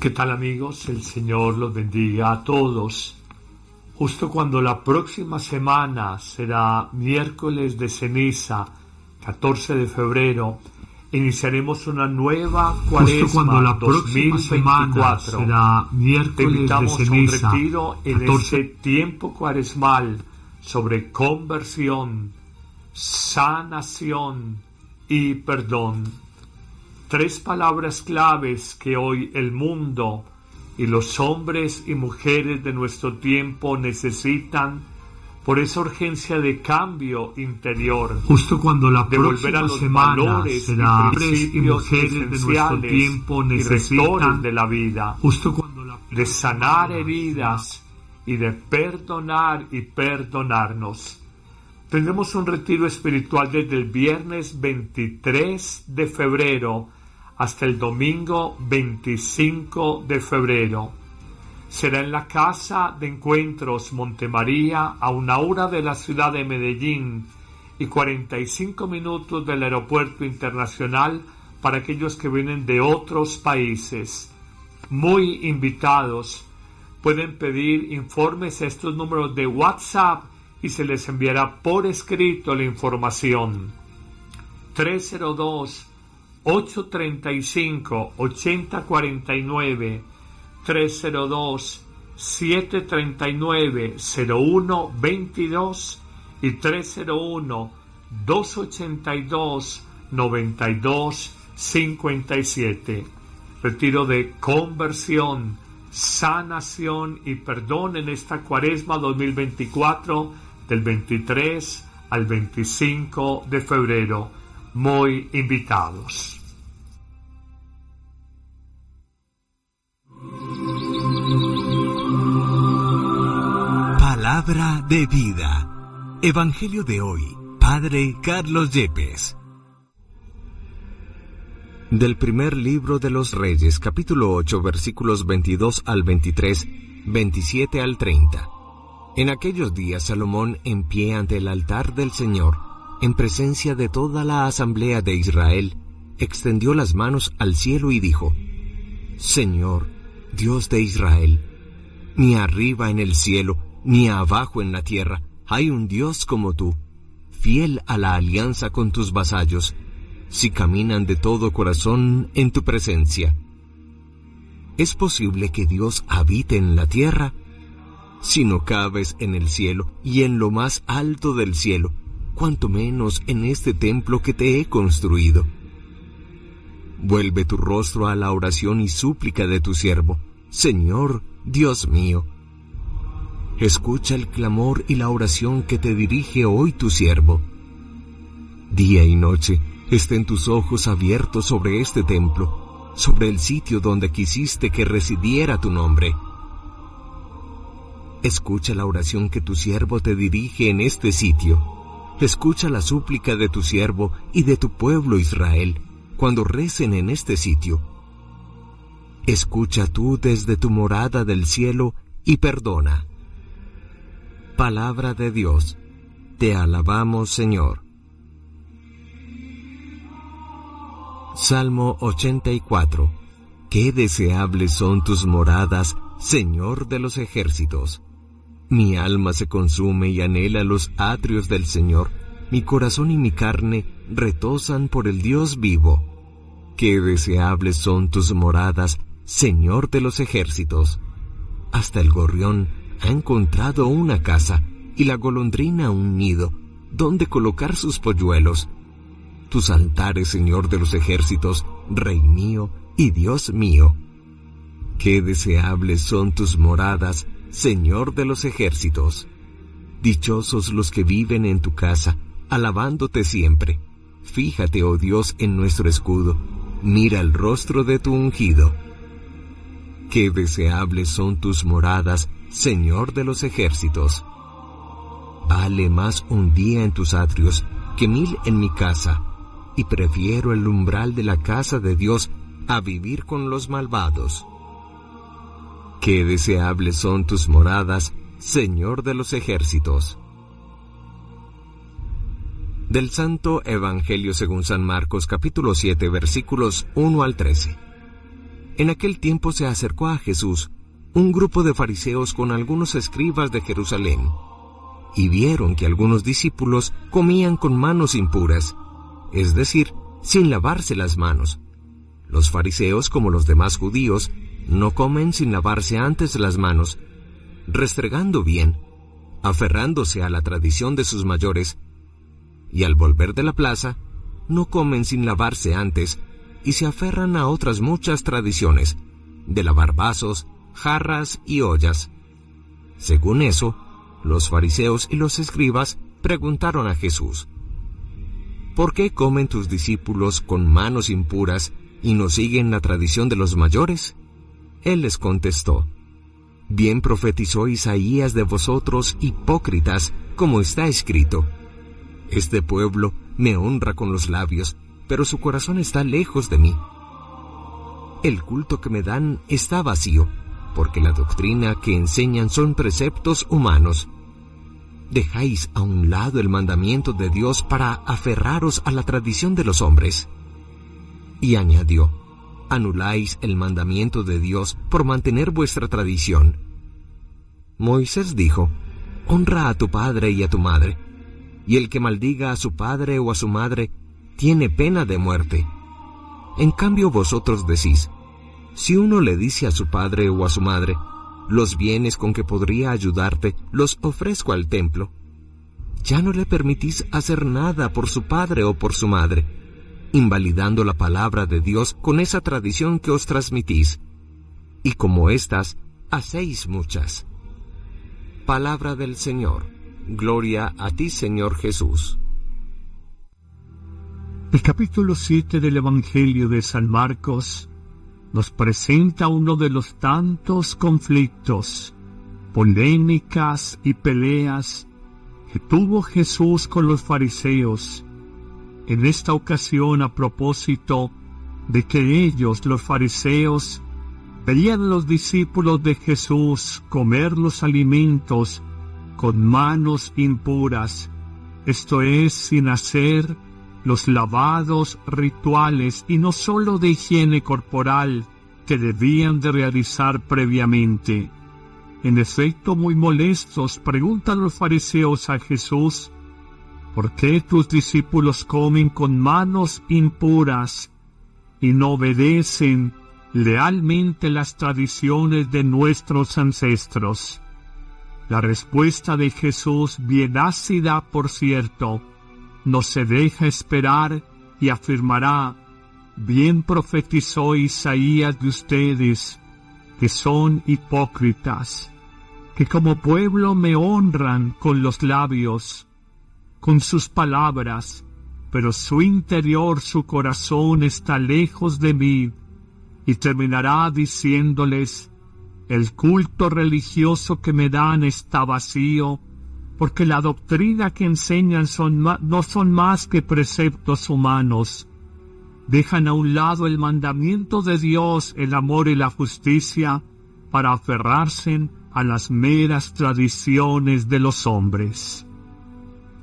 ¿Qué tal amigos? El Señor los bendiga a todos. Justo cuando la próxima semana será miércoles de ceniza, 14 de febrero, iniciaremos una nueva cuaresma Justo cuando la próxima semana será miércoles Te invitamos de ceniza, a un retiro en este tiempo cuaresmal sobre conversión, sanación y perdón. Tres palabras claves que hoy el mundo y los hombres y mujeres de nuestro tiempo necesitan por esa urgencia de cambio interior. Justo cuando la próxima a los semana valores será y, y mujeres de nuestro tiempo necesitan de la vida. Justo cuando la de sanar heridas y de perdonar y perdonarnos. Tendremos un retiro espiritual desde el viernes 23 de febrero hasta el domingo 25 de febrero. Será en la Casa de Encuentros Montemaría a una hora de la ciudad de Medellín y 45 minutos del Aeropuerto Internacional para aquellos que vienen de otros países. Muy invitados. Pueden pedir informes a estos números de WhatsApp y se les enviará por escrito la información. 302 835 8049 302 739 0122 y 301 282 92 57. Retiro de conversión, sanación y perdón en esta cuaresma 2024 del 23 al 25 de febrero. Muy invitados. Palabra de vida. Evangelio de hoy. Padre Carlos Yepes. Del primer libro de los Reyes, capítulo 8, versículos 22 al 23, 27 al 30. En aquellos días Salomón en pie ante el altar del Señor, en presencia de toda la asamblea de Israel, extendió las manos al cielo y dijo, Señor, Dios de Israel, ni arriba en el cielo, ni abajo en la tierra, hay un Dios como tú, fiel a la alianza con tus vasallos, si caminan de todo corazón en tu presencia. ¿Es posible que Dios habite en la tierra? Si no cabes en el cielo y en lo más alto del cielo, cuanto menos en este templo que te he construido. Vuelve tu rostro a la oración y súplica de tu siervo, Señor, Dios mío. Escucha el clamor y la oración que te dirige hoy tu siervo. Día y noche estén tus ojos abiertos sobre este templo, sobre el sitio donde quisiste que residiera tu nombre Escucha la oración que tu siervo te dirige en este sitio. Escucha la súplica de tu siervo y de tu pueblo Israel cuando recen en este sitio. Escucha tú desde tu morada del cielo y perdona. Palabra de Dios. Te alabamos, Señor. Salmo 84. Qué deseables son tus moradas, Señor de los ejércitos. Mi alma se consume y anhela los atrios del Señor. Mi corazón y mi carne retosan por el Dios vivo. Qué deseables son tus moradas, Señor de los ejércitos. Hasta el gorrión ha encontrado una casa y la golondrina un nido donde colocar sus polluelos. Tus altares, Señor de los ejércitos, Rey mío y Dios mío. Qué deseables son tus moradas, Señor de los ejércitos. Dichosos los que viven en tu casa, alabándote siempre. Fíjate, oh Dios, en nuestro escudo. Mira el rostro de tu ungido. Qué deseables son tus moradas, Señor de los ejércitos. Vale más un día en tus atrios que mil en mi casa, y prefiero el umbral de la casa de Dios a vivir con los malvados. Qué deseables son tus moradas, Señor de los ejércitos. Del Santo Evangelio según San Marcos capítulo 7 versículos 1 al 13. En aquel tiempo se acercó a Jesús un grupo de fariseos con algunos escribas de Jerusalén, y vieron que algunos discípulos comían con manos impuras, es decir, sin lavarse las manos. Los fariseos, como los demás judíos, no comen sin lavarse antes las manos, restregando bien, aferrándose a la tradición de sus mayores, y al volver de la plaza, no comen sin lavarse antes, y se aferran a otras muchas tradiciones, de lavar vasos, jarras y ollas. Según eso, los fariseos y los escribas preguntaron a Jesús, ¿Por qué comen tus discípulos con manos impuras y no siguen la tradición de los mayores? Él les contestó, Bien profetizó Isaías de vosotros, hipócritas, como está escrito. Este pueblo me honra con los labios, pero su corazón está lejos de mí. El culto que me dan está vacío, porque la doctrina que enseñan son preceptos humanos. Dejáis a un lado el mandamiento de Dios para aferraros a la tradición de los hombres. Y añadió, anuláis el mandamiento de Dios por mantener vuestra tradición. Moisés dijo, Honra a tu padre y a tu madre, y el que maldiga a su padre o a su madre tiene pena de muerte. En cambio vosotros decís, si uno le dice a su padre o a su madre, los bienes con que podría ayudarte los ofrezco al templo, ya no le permitís hacer nada por su padre o por su madre, invalidando la palabra de Dios con esa tradición que os transmitís, y como éstas, hacéis muchas. Palabra del Señor. Gloria a ti, Señor Jesús. El capítulo 7 del Evangelio de San Marcos nos presenta uno de los tantos conflictos, polémicas y peleas que tuvo Jesús con los fariseos, en esta ocasión a propósito de que ellos, los fariseos, veían a los discípulos de Jesús comer los alimentos con manos impuras, esto es, sin hacer los lavados rituales y no sólo de higiene corporal que debían de realizar previamente. En efecto, muy molestos, preguntan los fariseos a Jesús, ¿por qué tus discípulos comen con manos impuras y no obedecen lealmente las tradiciones de nuestros ancestros? La respuesta de Jesús, bien ácida por cierto, no se deja esperar y afirmará, bien profetizó Isaías de ustedes, que son hipócritas, que como pueblo me honran con los labios, con sus palabras, pero su interior, su corazón está lejos de mí, y terminará diciéndoles, el culto religioso que me dan está vacío, porque la doctrina que enseñan son no son más que preceptos humanos. Dejan a un lado el mandamiento de Dios, el amor y la justicia, para aferrarse a las meras tradiciones de los hombres.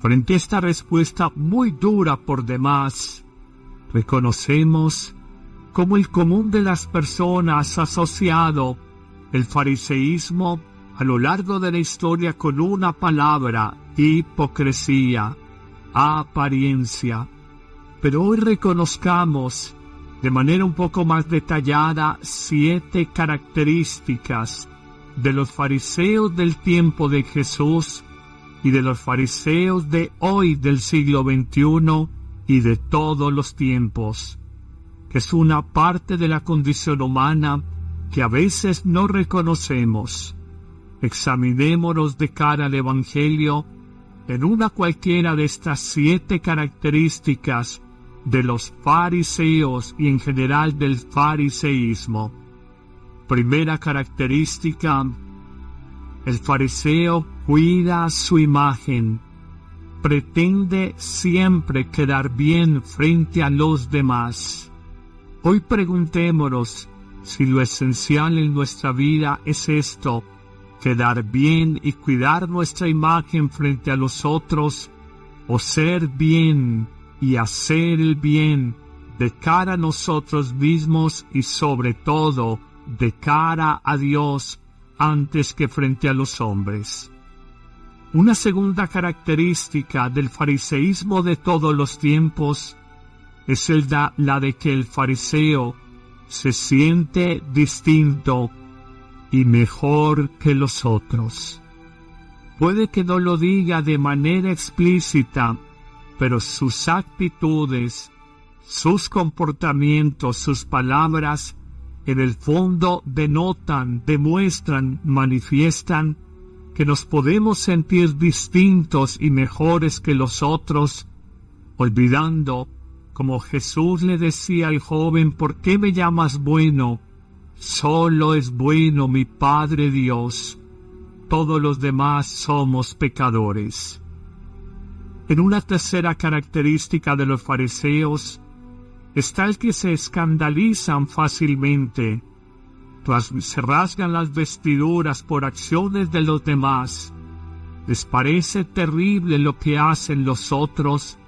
Frente a esta respuesta muy dura por demás, reconocemos cómo el común de las personas asociado el fariseísmo a lo largo de la historia con una palabra, hipocresía, apariencia. Pero hoy reconozcamos de manera un poco más detallada siete características de los fariseos del tiempo de Jesús y de los fariseos de hoy del siglo XXI y de todos los tiempos, que es una parte de la condición humana que a veces no reconocemos Examinémonos de cara al Evangelio en una cualquiera de estas siete características de los fariseos y en general del fariseísmo. Primera característica, el fariseo cuida su imagen, pretende siempre quedar bien frente a los demás. Hoy preguntémonos si lo esencial en nuestra vida es esto, quedar bien y cuidar nuestra imagen frente a los otros, o ser bien y hacer el bien de cara a nosotros mismos y sobre todo de cara a Dios antes que frente a los hombres. Una segunda característica del fariseísmo de todos los tiempos es la de que el fariseo se siente distinto y mejor que los otros. Puede que no lo diga de manera explícita, pero sus actitudes, sus comportamientos, sus palabras, en el fondo denotan, demuestran, manifiestan que nos podemos sentir distintos y mejores que los otros, olvidando, como Jesús le decía al joven, ¿por qué me llamas bueno? Solo es bueno mi Padre Dios. Todos los demás somos pecadores. En una tercera característica de los fariseos está el que se escandalizan fácilmente, se rasgan las vestiduras por acciones de los demás, les parece terrible lo que hacen los otros,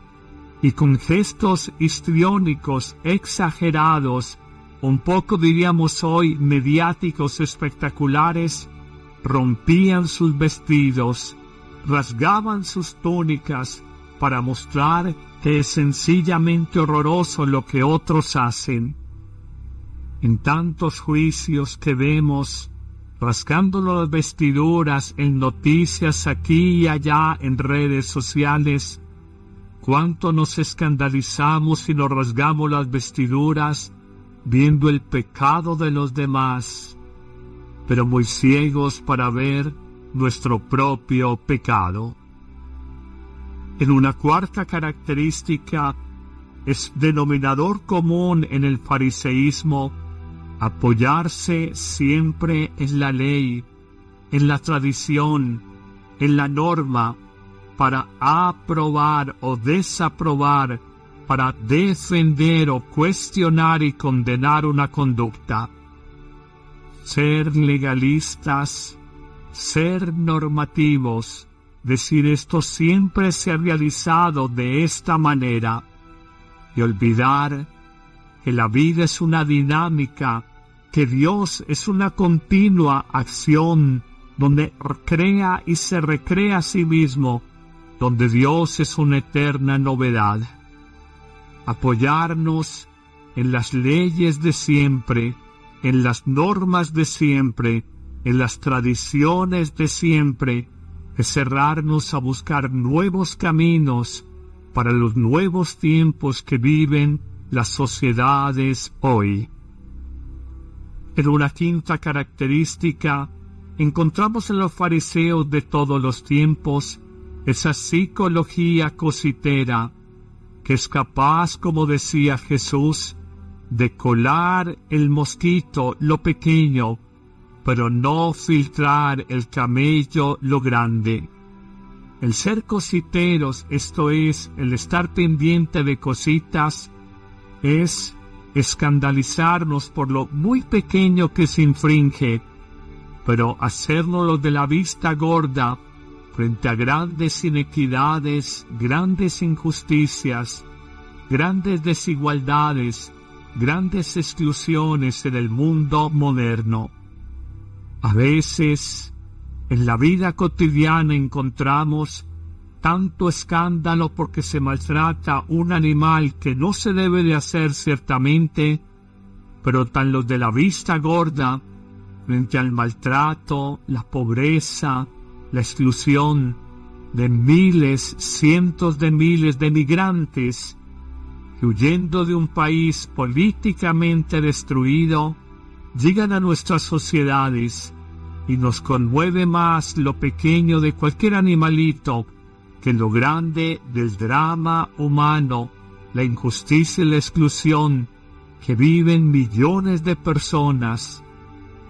y con gestos histriónicos exagerados un poco diríamos hoy mediáticos espectaculares, rompían sus vestidos, rasgaban sus túnicas para mostrar es sencillamente horroroso lo que otros hacen. En tantos juicios que vemos, rasgándonos las vestiduras en noticias aquí y allá en redes sociales, cuánto nos escandalizamos y nos rasgamos las vestiduras viendo el pecado de los demás, pero muy ciegos para ver nuestro propio pecado. En una cuarta característica es denominador común en el fariseísmo apoyarse siempre en la ley, en la tradición, en la norma, para aprobar o desaprobar para defender o cuestionar y condenar una conducta. Ser legalistas, ser normativos, decir esto siempre se ha realizado de esta manera. Y olvidar que la vida es una dinámica, que Dios es una continua acción donde crea y se recrea a sí mismo, donde Dios es una eterna novedad. Apoyarnos en las leyes de siempre, en las normas de siempre, en las tradiciones de siempre, es cerrarnos a buscar nuevos caminos para los nuevos tiempos que viven las sociedades hoy. En una quinta característica, encontramos en los fariseos de todos los tiempos esa psicología cositera que es capaz, como decía Jesús, de colar el mosquito lo pequeño, pero no filtrar el camello lo grande. El ser cositeros, esto es, el estar pendiente de cositas, es escandalizarnos por lo muy pequeño que se infringe, pero hacernos de la vista gorda frente a grandes inequidades, grandes injusticias, grandes desigualdades, grandes exclusiones en el mundo moderno. A veces, en la vida cotidiana encontramos tanto escándalo porque se maltrata un animal que no se debe de hacer ciertamente, pero tan los de la vista gorda, frente al maltrato, la pobreza, la exclusión de miles, cientos de miles de migrantes que huyendo de un país políticamente destruido, llegan a nuestras sociedades y nos conmueve más lo pequeño de cualquier animalito que lo grande del drama humano, la injusticia y la exclusión que viven millones de personas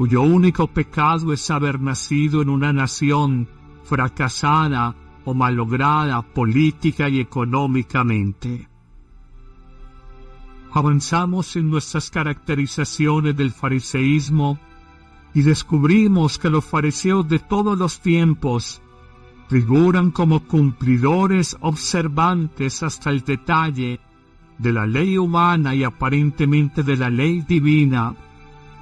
cuyo único pecado es haber nacido en una nación fracasada o malograda política y económicamente. Avanzamos en nuestras caracterizaciones del fariseísmo y descubrimos que los fariseos de todos los tiempos figuran como cumplidores observantes hasta el detalle de la ley humana y aparentemente de la ley divina,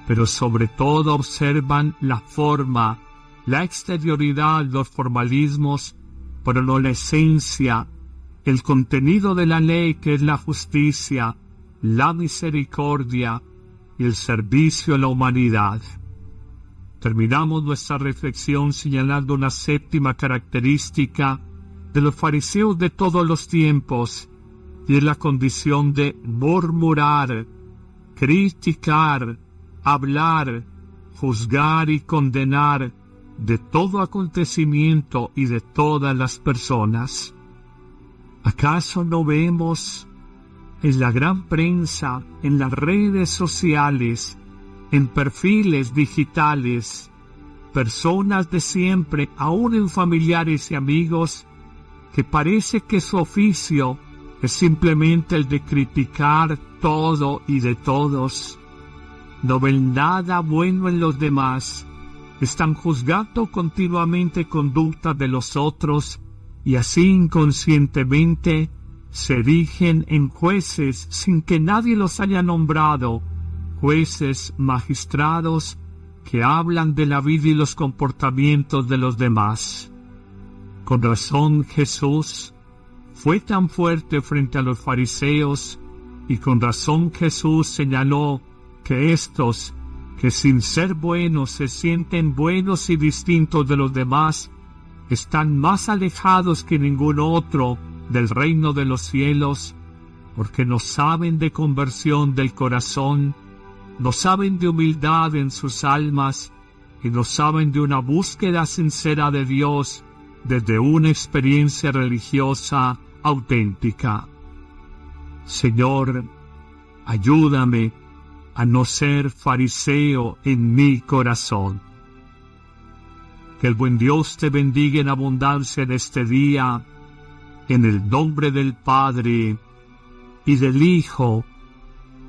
pero sobre todo observan la forma, la exterioridad, los formalismos, pero no la esencia, el contenido de la ley que es la justicia, la misericordia y el servicio a la humanidad. Terminamos nuestra reflexión señalando una séptima característica de los fariseos de todos los tiempos, y es la condición de murmurar, criticar, hablar, juzgar y condenar de todo acontecimiento y de todas las personas. ¿Acaso no vemos en la gran prensa, en las redes sociales, en perfiles digitales, personas de siempre, aún en familiares y amigos, que parece que su oficio es simplemente el de criticar todo y de todos. No ven nada bueno en los demás, están juzgando continuamente conducta de los otros y así inconscientemente se erigen en jueces sin que nadie los haya nombrado, jueces magistrados que hablan de la vida y los comportamientos de los demás. Con razón Jesús fue tan fuerte frente a los fariseos y con razón Jesús señaló que estos, que sin ser buenos se sienten buenos y distintos de los demás, están más alejados que ningún otro del reino de los cielos, porque no saben de conversión del corazón, no saben de humildad en sus almas, y no saben de una búsqueda sincera de Dios desde una experiencia religiosa auténtica. Señor, ayúdame a no ser fariseo en mi corazón. Que el buen Dios te bendiga en abundancia en este día, en el nombre del Padre, y del Hijo,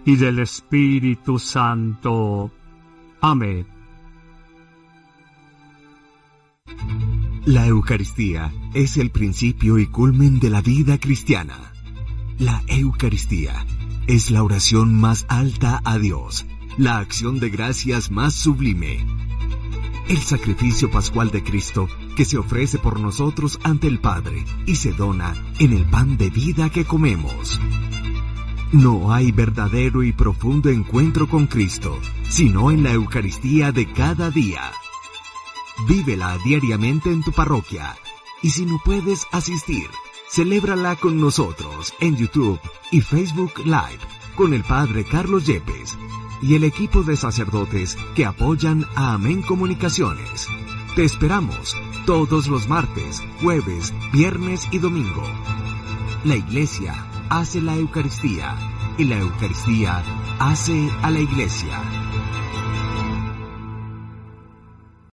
y del Espíritu Santo. Amén. La Eucaristía es el principio y culmen de la vida cristiana. La Eucaristía es la oración más alta a Dios, la acción de gracias más sublime el sacrificio pascual de Cristo que se ofrece por nosotros ante el Padre y se dona en el pan de vida que comemos. No hay verdadero y profundo encuentro con Cristo, sino en la Eucaristía de cada día. Vívela diariamente en tu parroquia y si no puedes asistir, celébrala con nosotros en YouTube y Facebook Live con el Padre Carlos Yepes y el equipo de sacerdotes que apoyan a Amén Comunicaciones. Te esperamos todos los martes, jueves, viernes y domingo. La Iglesia hace la Eucaristía y la Eucaristía hace a la Iglesia.